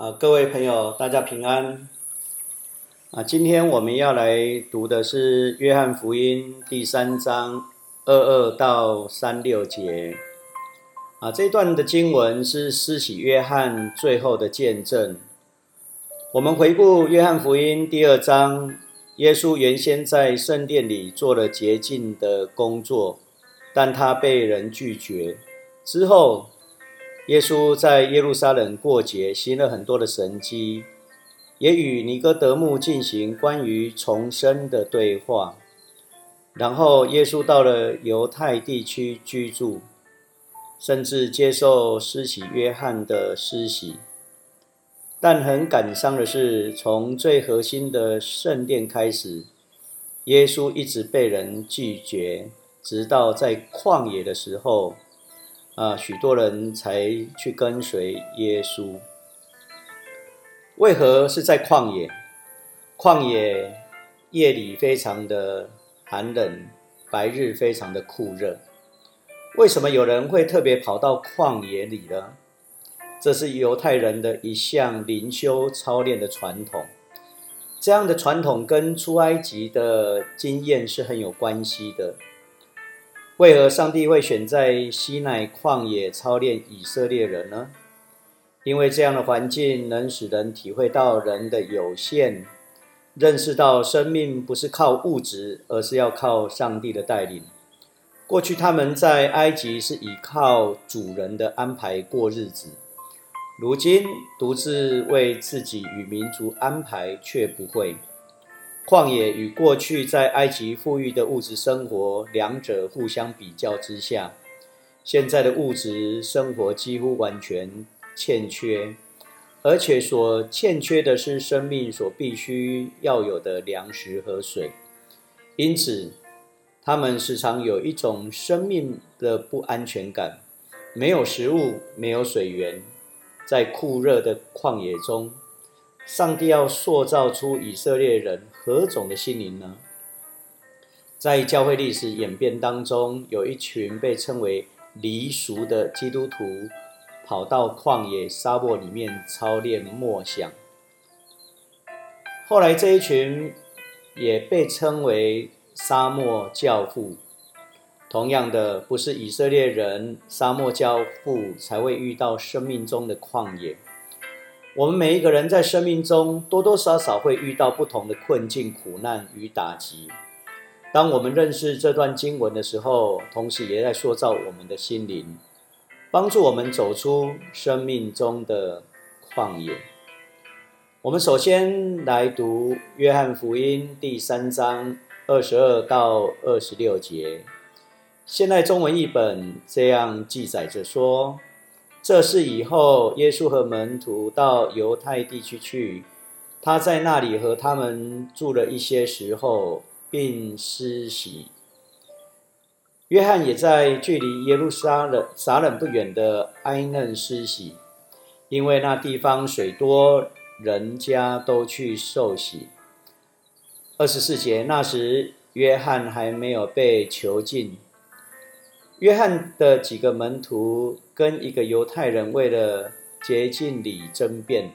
啊，各位朋友，大家平安。啊，今天我们要来读的是《约翰福音》第三章二二到三六节。啊，这段的经文是施洗约翰最后的见证。我们回顾《约翰福音》第二章，耶稣原先在圣殿里做了洁净的工作，但他被人拒绝。之后，耶稣在耶路撒冷过节，行了很多的神迹，也与尼哥德慕进行关于重生的对话。然后，耶稣到了犹太地区居住。甚至接受施洗约翰的施洗，但很感伤的是，从最核心的圣殿开始，耶稣一直被人拒绝，直到在旷野的时候，啊，许多人才去跟随耶稣。为何是在旷野？旷野夜里非常的寒冷，白日非常的酷热。为什么有人会特别跑到旷野里呢？这是犹太人的一项灵修操练的传统。这样的传统跟出埃及的经验是很有关系的。为何上帝会选在西奈旷野操练以色列人呢？因为这样的环境能使人体会到人的有限，认识到生命不是靠物质，而是要靠上帝的带领。过去他们在埃及是依靠主人的安排过日子，如今独自为自己与民族安排却不会。旷野与过去在埃及富裕的物质生活两者互相比较之下，现在的物质生活几乎完全欠缺，而且所欠缺的是生命所必须要有的粮食和水，因此。他们时常有一种生命的不安全感，没有食物，没有水源，在酷热的旷野中，上帝要塑造出以色列人何种的心灵呢？在教会历史演变当中，有一群被称为离俗的基督徒，跑到旷野沙漠里面操练默想。后来这一群也被称为。沙漠教父，同样的，不是以色列人，沙漠教父才会遇到生命中的旷野。我们每一个人在生命中多多少少会遇到不同的困境、苦难与打击。当我们认识这段经文的时候，同时也在塑造我们的心灵，帮助我们走出生命中的旷野。我们首先来读约翰福音第三章。二十二到二十六节，现代中文译本这样记载着说：“这是以后耶稣和门徒到犹太地区去，他在那里和他们住了一些时候，并施洗。约翰也在距离耶路撒冷撒冷不远的埃嫩施洗，因为那地方水多，人家都去受洗。”二十四节，那时约翰还没有被囚禁。约翰的几个门徒跟一个犹太人为了洁净礼争辩，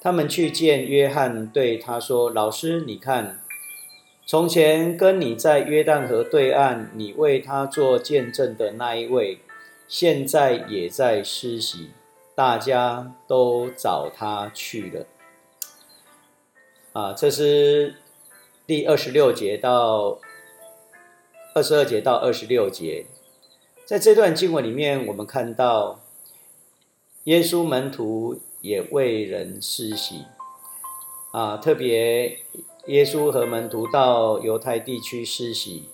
他们去见约翰，对他说：“老师，你看，从前跟你在约旦河对岸，你为他做见证的那一位，现在也在施洗，大家都找他去了。”啊，这是。第二十六节到二十二节到二十六节，在这段经文里面，我们看到耶稣门徒也为人施洗啊，特别耶稣和门徒到犹太地区施洗，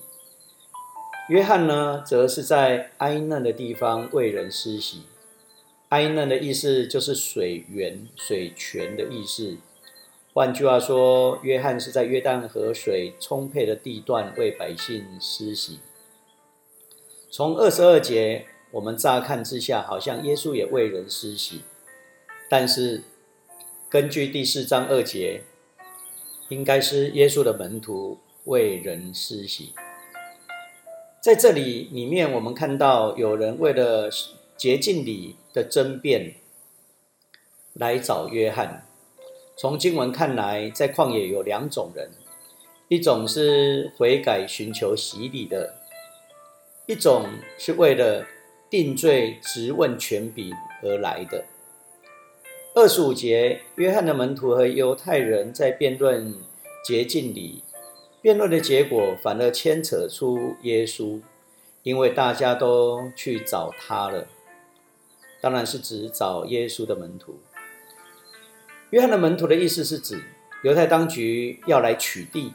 约翰呢，则是在埃嫩的地方为人施洗。埃嫩的意思就是水源、水泉的意思。换句话说，约翰是在约旦河水充沛的地段为百姓施洗。从二十二节，我们乍看之下，好像耶稣也为人施洗，但是根据第四章二节，应该是耶稣的门徒为人施洗。在这里里面，我们看到有人为了洁净礼的争辩。来找约翰。从经文看来，在旷野有两种人：一种是悔改寻求洗礼的；一种是为了定罪质问权柄而来的。二十五节，约翰的门徒和犹太人在辩论洁净里，辩论的结果反而牵扯出耶稣，因为大家都去找他了。当然是指找耶稣的门徒。约翰的门徒的意思是指犹太当局要来取缔，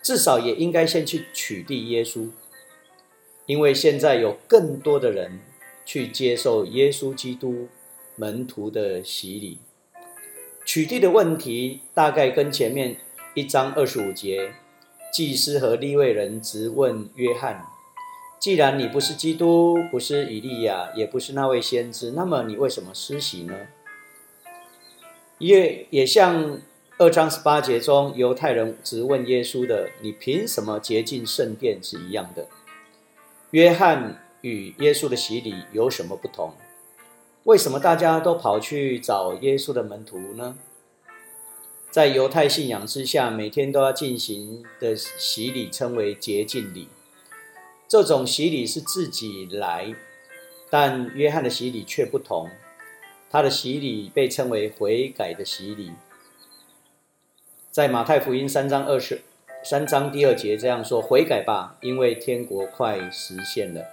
至少也应该先去取缔耶稣，因为现在有更多的人去接受耶稣基督门徒的洗礼。取缔的问题大概跟前面一章二十五节，祭司和利未人直问约翰：既然你不是基督，不是以利亚，也不是那位先知，那么你为什么施洗呢？也也像二章十八节中犹太人直问耶稣的：“你凭什么洁净圣殿？”是一样的。约翰与耶稣的洗礼有什么不同？为什么大家都跑去找耶稣的门徒呢？在犹太信仰之下，每天都要进行的洗礼称为洁净礼。这种洗礼是自己来，但约翰的洗礼却不同。他的洗礼被称为悔改的洗礼，在马太福音三章二十三章第二节这样说：“悔改吧，因为天国快实现了。”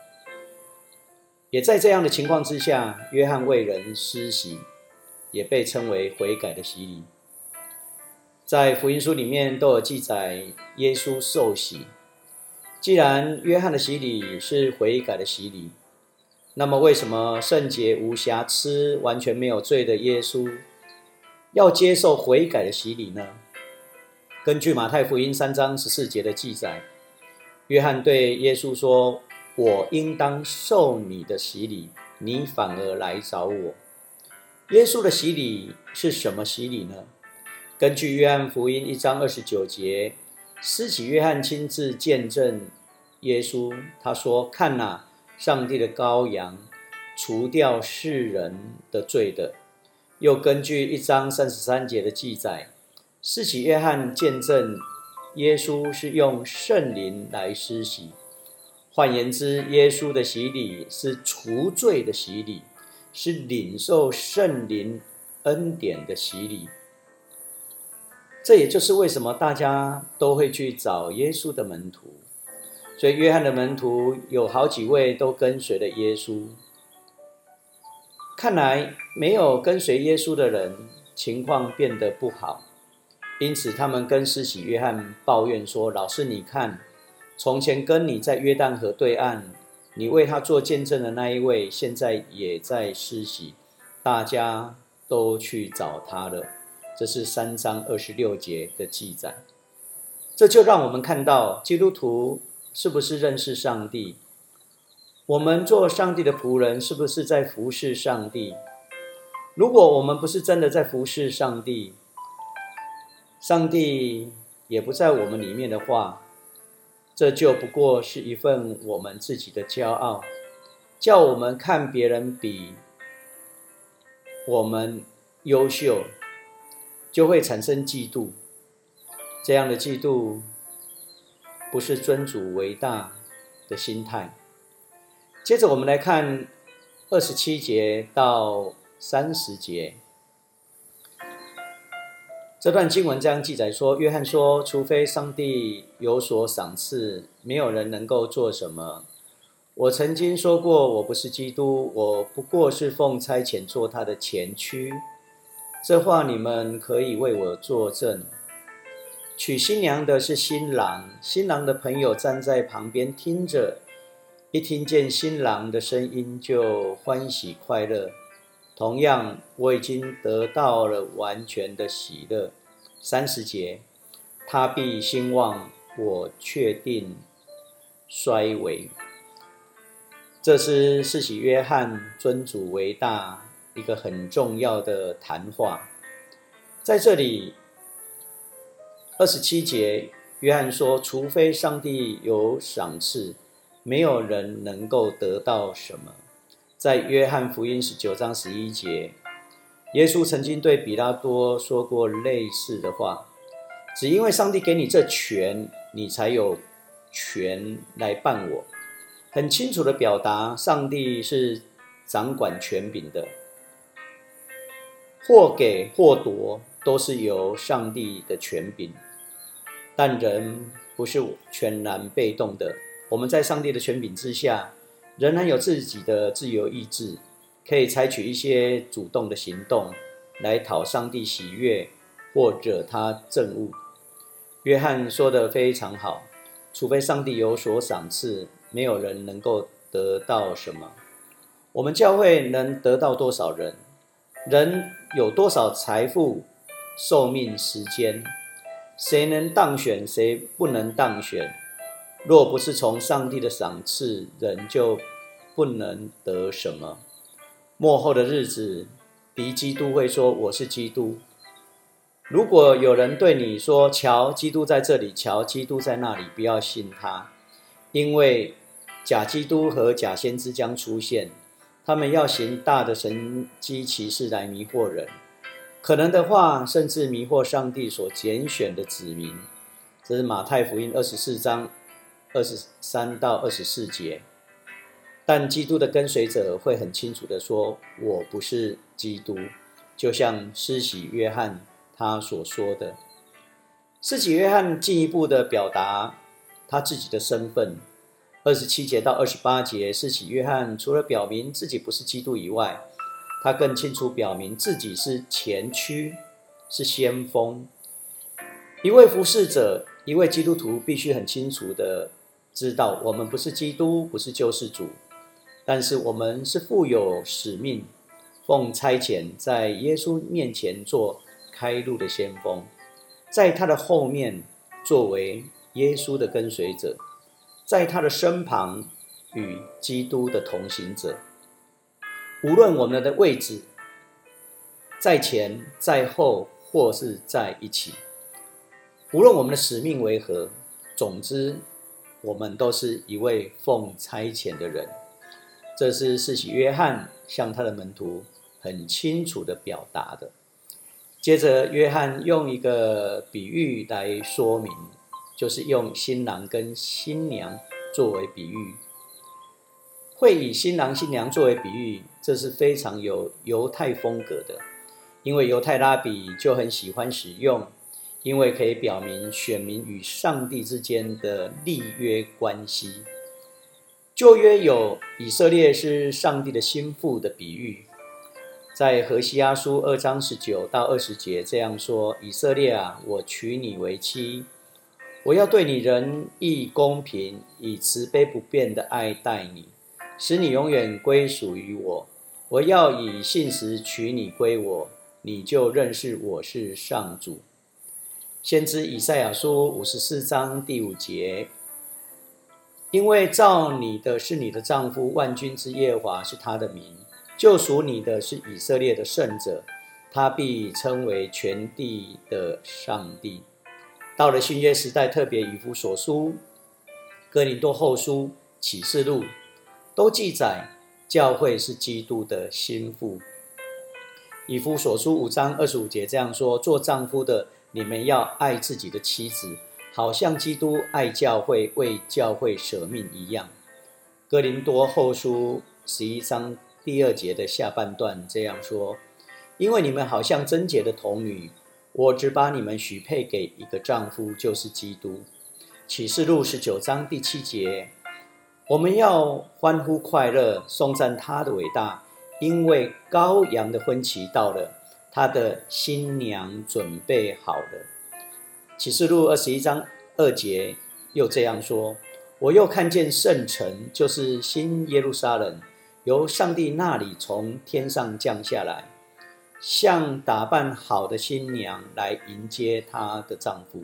也在这样的情况之下，约翰为人施洗，也被称为悔改的洗礼。在福音书里面都有记载耶稣受洗。既然约翰的洗礼是悔改的洗礼，那么，为什么圣洁无瑕疵、完全没有罪的耶稣要接受悔改的洗礼呢？根据马太福音三章十四节的记载，约翰对耶稣说：“我应当受你的洗礼，你反而来找我。”耶稣的洗礼是什么洗礼呢？根据约翰福音一章二十九节，施洗约翰亲自见证耶稣，他说：“看哪。”上帝的羔羊，除掉世人的罪的。又根据一章三十三节的记载，施洗约翰见证耶稣是用圣灵来施洗。换言之，耶稣的洗礼是除罪的洗礼，是领受圣灵恩典的洗礼。这也就是为什么大家都会去找耶稣的门徒。所以，约翰的门徒有好几位都跟随了耶稣。看来，没有跟随耶稣的人情况变得不好，因此他们跟施洗约翰抱怨说：“老师，你看，从前跟你在约旦河对岸，你为他做见证的那一位，现在也在施洗，大家都去找他了。”这是三章二十六节的记载。这就让我们看到基督徒。是不是认识上帝？我们做上帝的仆人，是不是在服侍上帝？如果我们不是真的在服侍上帝，上帝也不在我们里面的话，这就不过是一份我们自己的骄傲，叫我们看别人比我们优秀，就会产生嫉妒。这样的嫉妒。不是尊主为大的心态。接着我们来看二十七节到三十节，这段经文这样记载说：约翰说，除非上帝有所赏赐，没有人能够做什么。我曾经说过，我不是基督，我不过是奉差遣做他的前驱。这话你们可以为我作证。娶新娘的是新郎，新郎的朋友站在旁边听着，一听见新郎的声音就欢喜快乐。同样，我已经得到了完全的喜乐。三十节，他必兴旺，我确定衰微。这是世袭约翰尊主为大一个很重要的谈话，在这里。二十七节，约翰说：“除非上帝有赏赐，没有人能够得到什么。”在约翰福音十九章十一节，耶稣曾经对比拉多说过类似的话：“只因为上帝给你这权，你才有权来办我。”很清楚的表达，上帝是掌管权柄的，或给或夺都是由上帝的权柄，但人不是全然被动的。我们在上帝的权柄之下，仍然有自己的自由意志。可以采取一些主动的行动来讨上帝喜悦，或者他憎恶。约翰说的非常好，除非上帝有所赏赐，没有人能够得到什么。我们教会能得到多少人？人有多少财富、寿命、时间？谁能当选，谁不能当选？若不是从上帝的赏赐，人就不能得什么。末后的日子，敌基督会说：“我是基督。”如果有人对你说：“瞧，基督在这里，瞧，基督在那里”，不要信他，因为假基督和假先知将出现，他们要行大的神机骑士来迷惑人，可能的话，甚至迷惑上帝所拣选的子民。这是马太福音二十四章二十三到二十四节。但基督的跟随者会很清楚的说：“我不是基督。”就像施洗约翰他所说的。施洗约翰进一步的表达他自己的身份。二十七节到二十八节，施洗约翰除了表明自己不是基督以外，他更清楚表明自己是前驱，是先锋。一位服侍者，一位基督徒必须很清楚的知道，我们不是基督，不是救世主。但是我们是负有使命，奉差遣在耶稣面前做开路的先锋，在他的后面作为耶稣的跟随者，在他的身旁与基督的同行者。无论我们的位置在前、在后，或是在一起，无论我们的使命为何，总之，我们都是一位奉差遣的人。这是世袭约翰向他的门徒很清楚的表达的。接着，约翰用一个比喻来说明，就是用新郎跟新娘作为比喻。会以新郎新娘作为比喻，这是非常有犹太风格的，因为犹太拉比就很喜欢使用，因为可以表明选民与上帝之间的立约关系。旧约有以色列是上帝的心腹的比喻，在何西阿书二章十九到二十节这样说：以色列啊，我娶你为妻，我要对你仁义公平，以慈悲不变的爱待你，使你永远归属于我。我要以信实娶你归我，你就认识我是上主。先知以赛亚书五十四章第五节。因为造你的是你的丈夫，万军之耶和华是他的名；救赎你的是以色列的圣者，他必称为全地的上帝。到了新约时代，特别以弗所书、哥林多后书、启示录，都记载教会是基督的心腹。以弗所书五章二十五节这样说：做丈夫的，你们要爱自己的妻子。好像基督爱教会、为教会舍命一样。哥林多后书十一章第二节的下半段这样说：“因为你们好像贞洁的童女，我只把你们许配给一个丈夫，就是基督。”启示录十九章第七节：“我们要欢呼快乐，颂赞他的伟大，因为羔羊的婚期到了，他的新娘准备好了。”启示录二十一章二节又这样说：“我又看见圣城，就是新耶路撒冷，由上帝那里从天上降下来，像打扮好的新娘来迎接她的丈夫。”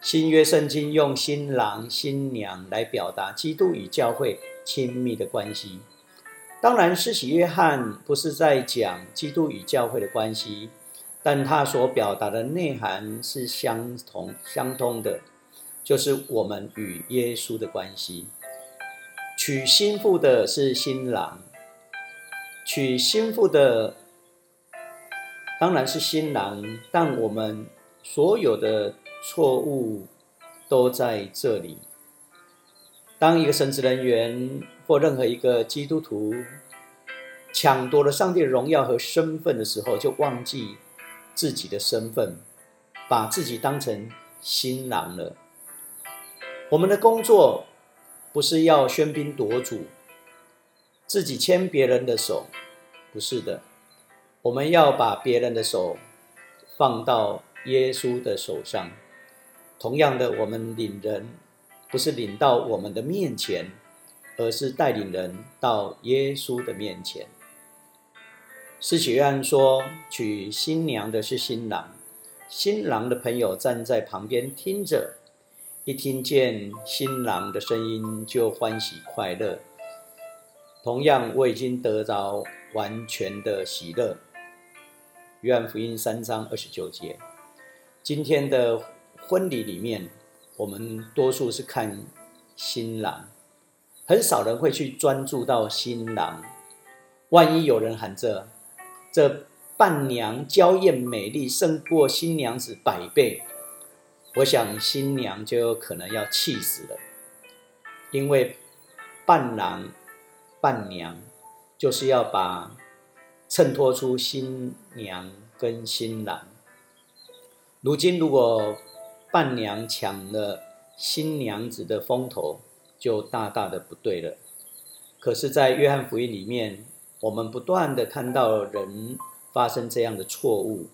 新约圣经用新郎新娘来表达基督与教会亲密的关系。当然，施洗约翰不是在讲基督与教会的关系。但他所表达的内涵是相同、相通的，就是我们与耶稣的关系。娶新妇的是新郎，娶新妇的当然是新郎，但我们所有的错误都在这里。当一个神职人员或任何一个基督徒抢夺了上帝的荣耀和身份的时候，就忘记自己的身份，把自己当成新郎了。我们的工作不是要喧宾夺主，自己牵别人的手，不是的。我们要把别人的手放到耶稣的手上。同样的，我们领人。不是领到我们的面前，而是带领人到耶稣的面前。施洗约翰说：“娶新娘的是新郎，新郎的朋友站在旁边听着，一听见新郎的声音就欢喜快乐。同样，我已经得着完全的喜乐。”约翰福音三章二十九节。今天的婚礼里面。我们多数是看新郎，很少人会去专注到新郎。万一有人喊着“这伴娘娇艳美丽，胜过新娘子百倍”，我想新娘就有可能要气死了。因为伴郎、伴娘就是要把衬托出新娘跟新郎。如今如果，伴娘抢了新娘子的风头，就大大的不对了。可是，在约翰福音里面，我们不断的看到人发生这样的错误，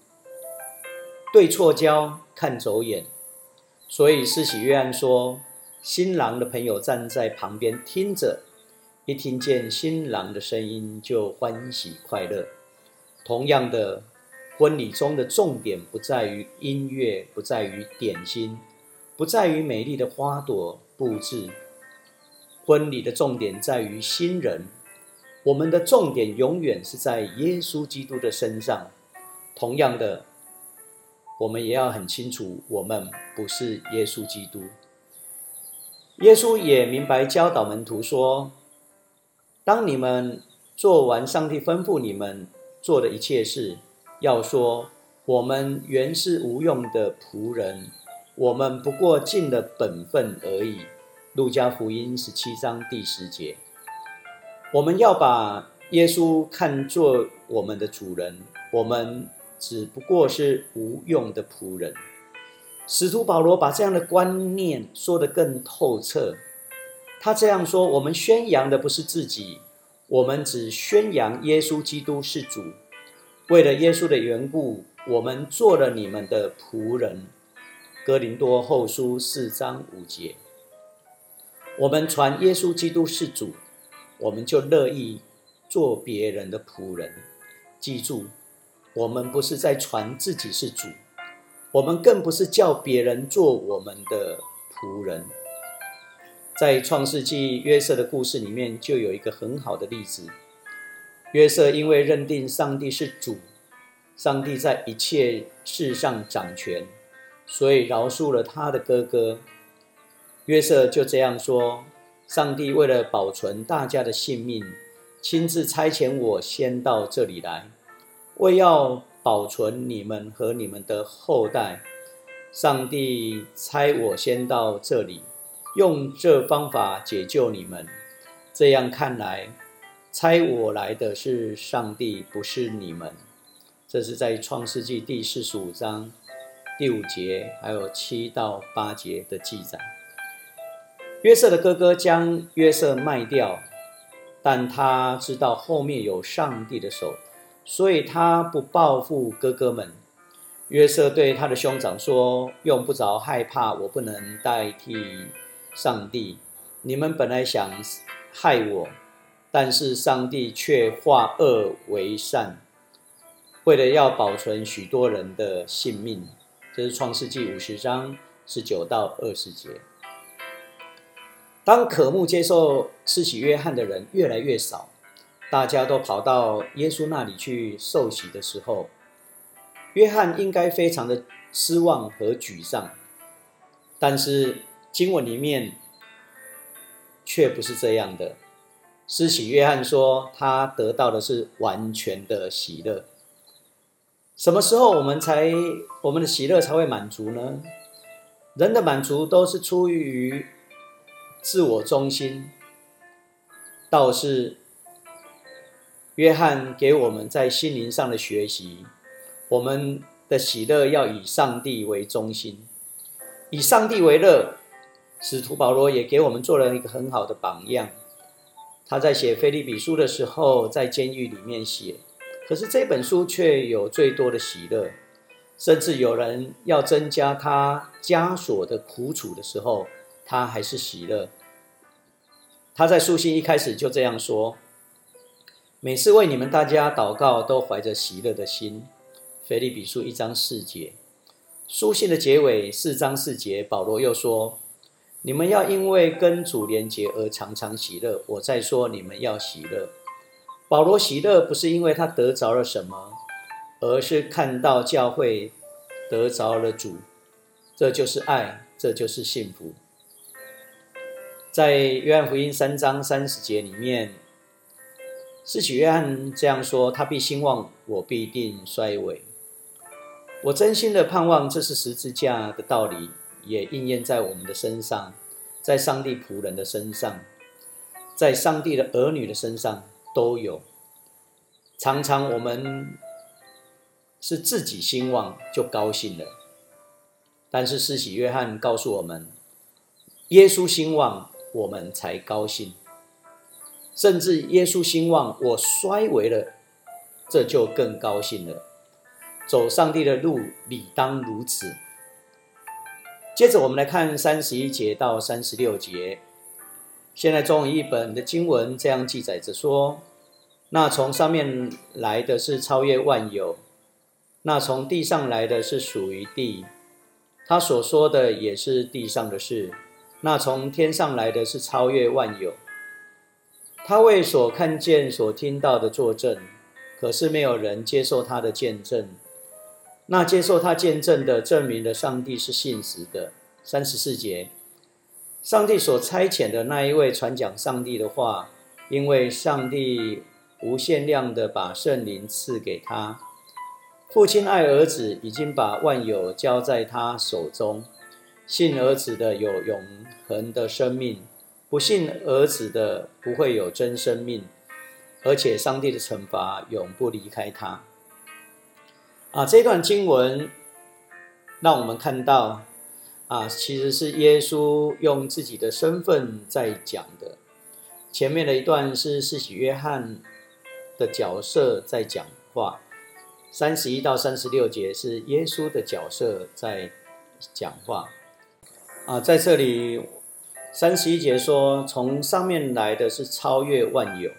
对错焦，看走眼。所以，施洗约翰说，新郎的朋友站在旁边听着，一听见新郎的声音就欢喜快乐。同样的。婚礼中的重点不在于音乐，不在于点心，不在于美丽的花朵布置。婚礼的重点在于新人。我们的重点永远是在耶稣基督的身上。同样的，我们也要很清楚，我们不是耶稣基督。耶稣也明白教导门徒说：当你们做完上帝吩咐你们做的一切事。要说我们原是无用的仆人，我们不过尽了本分而已。路加福音十七章第十节，我们要把耶稣看作我们的主人，我们只不过是无用的仆人。使徒保罗把这样的观念说得更透彻。他这样说：我们宣扬的不是自己，我们只宣扬耶稣基督是主。为了耶稣的缘故，我们做了你们的仆人。哥林多后书四章五节，我们传耶稣基督是主，我们就乐意做别人的仆人。记住，我们不是在传自己是主，我们更不是叫别人做我们的仆人。在创世纪约瑟的故事里面，就有一个很好的例子。约瑟因为认定上帝是主，上帝在一切事上掌权，所以饶恕了他的哥哥。约瑟就这样说：“上帝为了保存大家的性命，亲自差遣我先到这里来，为要保存你们和你们的后代。上帝差我先到这里，用这方法解救你们。这样看来。”猜我来的是上帝，不是你们。这是在创世纪第四十五章第五节，还有七到八节的记载。约瑟的哥哥将约瑟卖掉，但他知道后面有上帝的手，所以他不报复哥哥们。约瑟对他的兄长说：“用不着害怕，我不能代替上帝。你们本来想害我。”但是上帝却化恶为善，为了要保存许多人的性命。这是创世纪五十章十九到二十节。当渴慕接受施洗约翰的人越来越少，大家都跑到耶稣那里去受洗的时候，约翰应该非常的失望和沮丧。但是经文里面却不是这样的。施洗约翰说：“他得到的是完全的喜乐。”什么时候我们才我们的喜乐才会满足呢？人的满足都是出于自我中心，倒是约翰给我们在心灵上的学习，我们的喜乐要以上帝为中心，以上帝为乐。使徒保罗也给我们做了一个很好的榜样。他在写菲利比书的时候，在监狱里面写，可是这本书却有最多的喜乐，甚至有人要增加他枷锁的苦楚的时候，他还是喜乐。他在书信一开始就这样说：“每次为你们大家祷告，都怀着喜乐的心。”菲利比书一章四节。书信的结尾四章四节，保罗又说。你们要因为跟主连结而常常喜乐。我在说，你们要喜乐。保罗喜乐不是因为他得着了什么，而是看到教会得着了主，这就是爱，这就是幸福。在约翰福音三章三十节里面，施洗约翰这样说：“他必兴旺，我必定衰微。”我真心的盼望，这是十字架的道理。也应验在我们的身上，在上帝仆人的身上，在上帝的儿女的身上都有。常常我们是自己兴旺就高兴了，但是施洗约翰告诉我们，耶稣兴旺我们才高兴，甚至耶稣兴旺我衰微了，这就更高兴了。走上帝的路理当如此。接着我们来看三十一节到三十六节。现在中文译本的经文这样记载着说：“那从上面来的是超越万有，那从地上来的是属于地，他所说的也是地上的事。那从天上来的是超越万有，他为所看见、所听到的作证，可是没有人接受他的见证。”那接受他见证的，证明了上帝是信实的。三十四节，上帝所差遣的那一位传讲上帝的话，因为上帝无限量的把圣灵赐给他。父亲爱儿子，已经把万有交在他手中。信儿子的有永恒的生命，不信儿子的不会有真生命，而且上帝的惩罚永不离开他。啊，这段经文让我们看到，啊，其实是耶稣用自己的身份在讲的。前面的一段是世袭约翰的角色在讲话，三十一到三十六节是耶稣的角色在讲话。啊，在这里三十一节说，从上面来的是超越万有，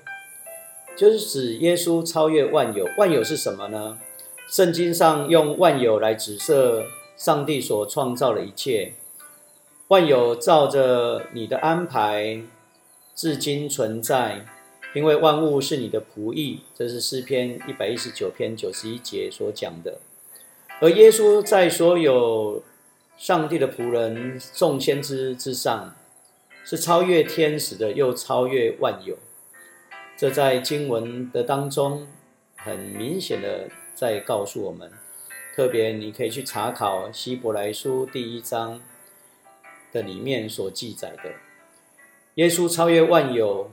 就是指耶稣超越万有。万有是什么呢？圣经上用万有来指涉上帝所创造的一切，万有照着你的安排，至今存在，因为万物是你的仆役。这是诗篇一百一十九篇九十一节所讲的。而耶稣在所有上帝的仆人、众先知之上，是超越天使的，又超越万有。这在经文的当中很明显的。在告诉我们，特别你可以去查考希伯来书第一章的里面所记载的，耶稣超越万有，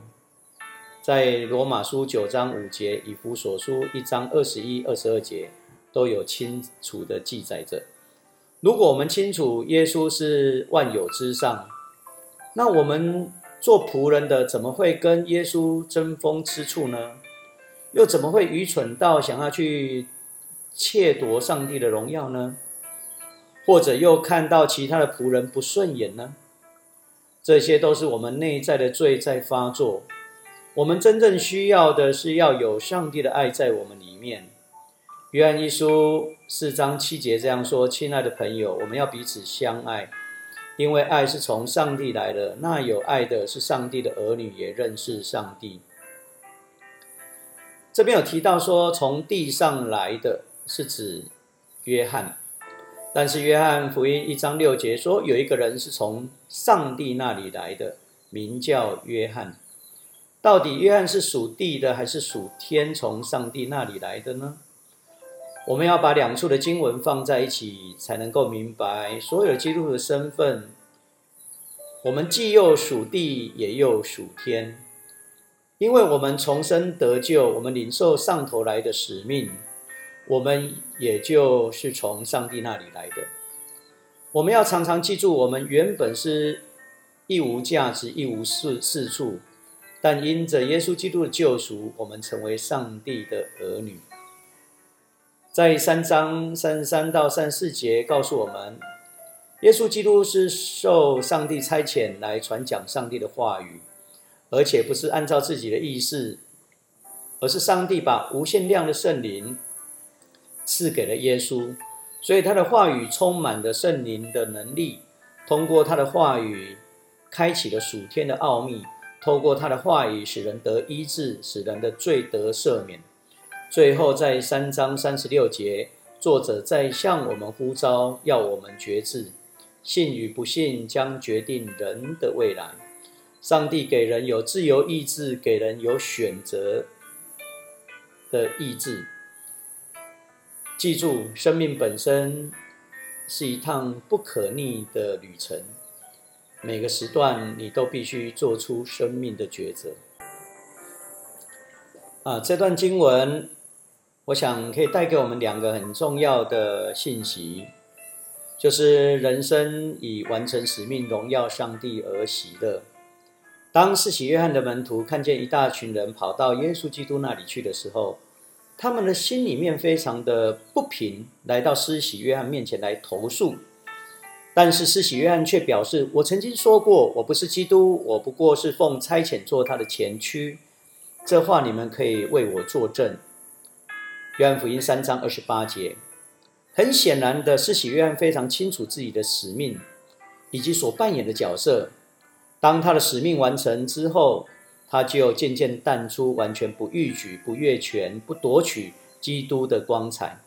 在罗马书九章五节、以弗所书一章二十一、二十二节都有清楚的记载着。如果我们清楚耶稣是万有之上，那我们做仆人的怎么会跟耶稣争风吃醋呢？又怎么会愚蠢到想要去窃夺上帝的荣耀呢？或者又看到其他的仆人不顺眼呢？这些都是我们内在的罪在发作。我们真正需要的是要有上帝的爱在我们里面。约翰一书四章七节这样说：“亲爱的朋友，我们要彼此相爱，因为爱是从上帝来的。那有爱的是上帝的儿女，也认识上帝。”这边有提到说，从地上来的是指约翰，但是约翰福音一章六节说，有一个人是从上帝那里来的，名叫约翰。到底约翰是属地的还是属天，从上帝那里来的呢？我们要把两处的经文放在一起，才能够明白所有基督的身份。我们既又属地，也又属天，因为我们重生得救，我们领受上头来的使命，我们也就是从上帝那里来的。我们要常常记住，我们原本是一无价值、一无是是处，但因着耶稣基督的救赎，我们成为上帝的儿女。在三章三十三到三十四节告诉我们。耶稣基督是受上帝差遣来传讲上帝的话语，而且不是按照自己的意思，而是上帝把无限量的圣灵赐给了耶稣，所以他的话语充满了圣灵的能力，通过他的话语开启了属天的奥秘，透过他的话语使人得医治，使人的罪得赦免。最后在三章三十六节，作者在向我们呼召，要我们觉知。信与不信将决定人的未来。上帝给人有自由意志，给人有选择的意志。记住，生命本身是一趟不可逆的旅程，每个时段你都必须做出生命的抉择。啊，这段经文，我想可以带给我们两个很重要的信息。就是人生以完成使命、荣耀上帝而喜乐。当施洗约翰的门徒看见一大群人跑到耶稣基督那里去的时候，他们的心里面非常的不平，来到施洗约翰面前来投诉。但是施洗约翰却表示：“我曾经说过，我不是基督，我不过是奉差遣做他的前驱。这话你们可以为我作证。”约翰福音三章二十八节。很显然的，施洗约翰非常清楚自己的使命以及所扮演的角色。当他的使命完成之后，他就渐渐淡出，完全不逾矩、不越权、不夺取基督的光彩。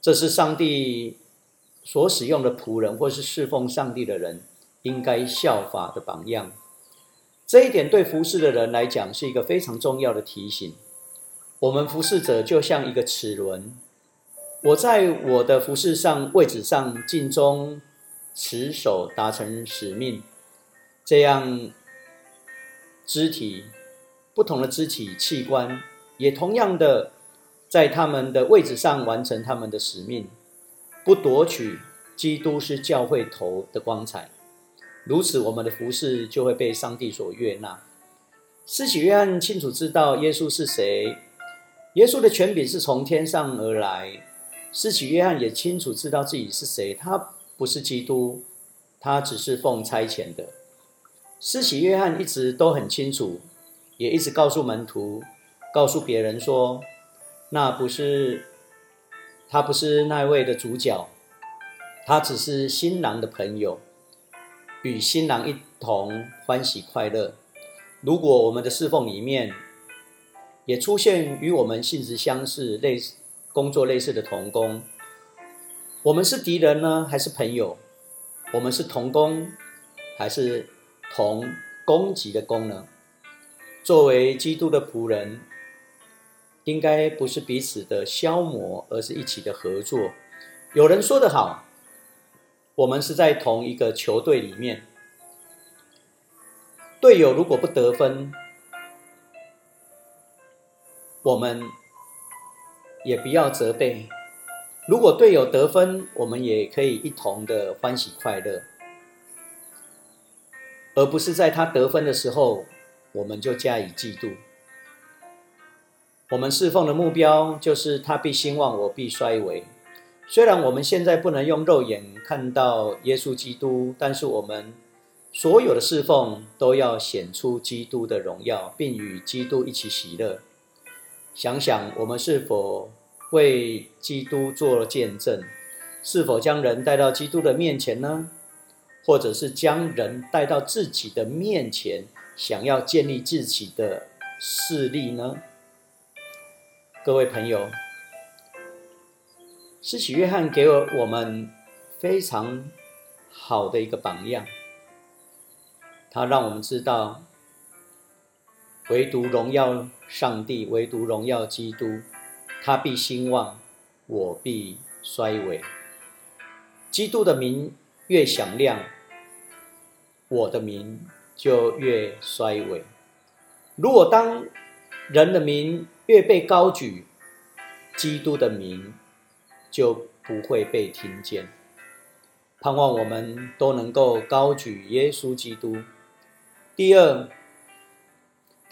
这是上帝所使用的仆人，或是侍奉上帝的人应该效法的榜样。这一点对服侍的人来讲是一个非常重要的提醒。我们服侍者就像一个齿轮。我在我的服饰上位置上尽忠持守，达成使命，这样肢体不同的肢体器官也同样的在他们的位置上完成他们的使命，不夺取基督是教会头的光彩。如此，我们的服饰就会被上帝所悦纳。施洗约翰清楚知道耶稣是谁，耶稣的权柄是从天上而来。施洗约翰也清楚知道自己是谁，他不是基督，他只是奉差遣的。施洗约翰一直都很清楚，也一直告诉门徒，告诉别人说，那不是他不是那位的主角，他只是新郎的朋友，与新郎一同欢喜快乐。如果我们的侍奉里面也出现与我们性质相似、类似。工作类似的同工，我们是敌人呢，还是朋友？我们是同工，还是同攻击的工呢？作为基督的仆人，应该不是彼此的消磨，而是一起的合作。有人说得好，我们是在同一个球队里面，队友如果不得分，我们。也不要责备。如果队友得分，我们也可以一同的欢喜快乐，而不是在他得分的时候，我们就加以嫉妒。我们侍奉的目标就是他必兴旺，我必衰微。虽然我们现在不能用肉眼看到耶稣基督，但是我们所有的侍奉都要显出基督的荣耀，并与基督一起喜乐。想想我们是否为基督做了见证？是否将人带到基督的面前呢？或者是将人带到自己的面前，想要建立自己的势力呢？各位朋友，施洗约翰给我我们非常好的一个榜样，他让我们知道。唯独荣耀上帝，唯独荣耀基督，他必兴旺，我必衰微。基督的名越响亮，我的名就越衰微。如果当人的名越被高举，基督的名就不会被听见。盼望我们都能够高举耶稣基督。第二，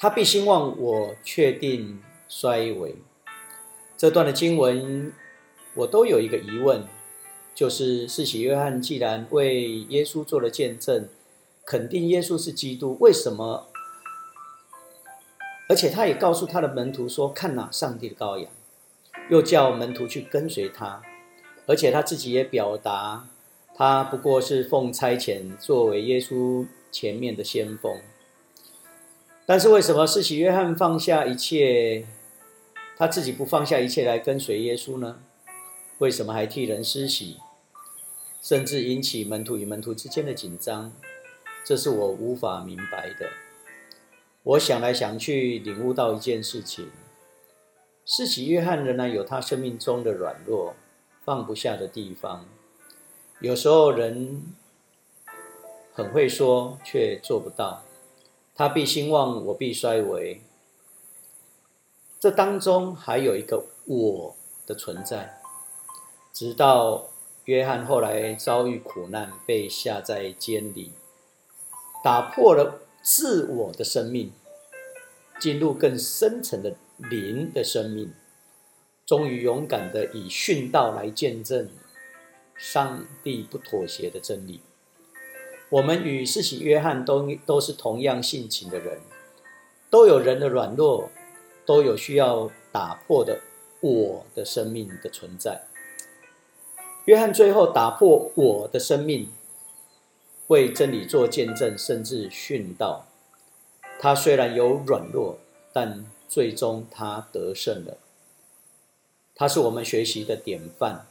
他必兴旺我，确定衰微。这段的经文，我都有一个疑问，就是世袭约翰既然为耶稣做了见证，肯定耶稣是基督，为什么？而且他也告诉他的门徒说：“看哪，上帝的羔羊。”又叫门徒去跟随他，而且他自己也表达。他不过是奉差遣作为耶稣前面的先锋，但是为什么施洗约翰放下一切，他自己不放下一切来跟随耶稣呢？为什么还替人施洗，甚至引起门徒与门徒之间的紧张？这是我无法明白的。我想来想去，领悟到一件事情：施洗约翰仍然有他生命中的软弱，放不下的地方。有时候人很会说，却做不到。他必兴旺，我必衰微。这当中还有一个我的存在。直到约翰后来遭遇苦难，被下在监里，打破了自我的生命，进入更深层的灵的生命，终于勇敢的以殉道来见证。上帝不妥协的真理。我们与世袭约翰都都是同样性情的人，都有人的软弱，都有需要打破的我的生命的存在。约翰最后打破我的生命，为真理做见证，甚至殉道。他虽然有软弱，但最终他得胜了。他是我们学习的典范。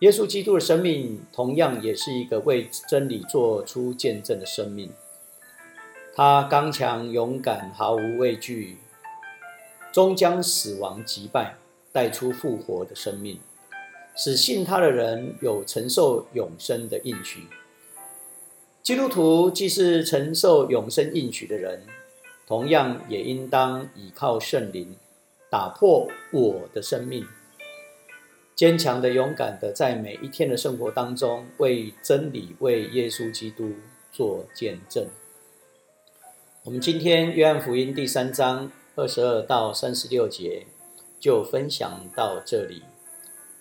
耶稣基督的生命同样也是一个为真理做出见证的生命。他刚强、勇敢、毫无畏惧，终将死亡击败，带出复活的生命，使信他的人有承受永生的应许。基督徒既是承受永生应许的人，同样也应当倚靠圣灵，打破我的生命。坚强的、勇敢的，在每一天的生活当中，为真理、为耶稣基督做见证。我们今天约翰福音第三章二十二到三十六节就分享到这里，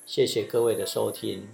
谢谢各位的收听。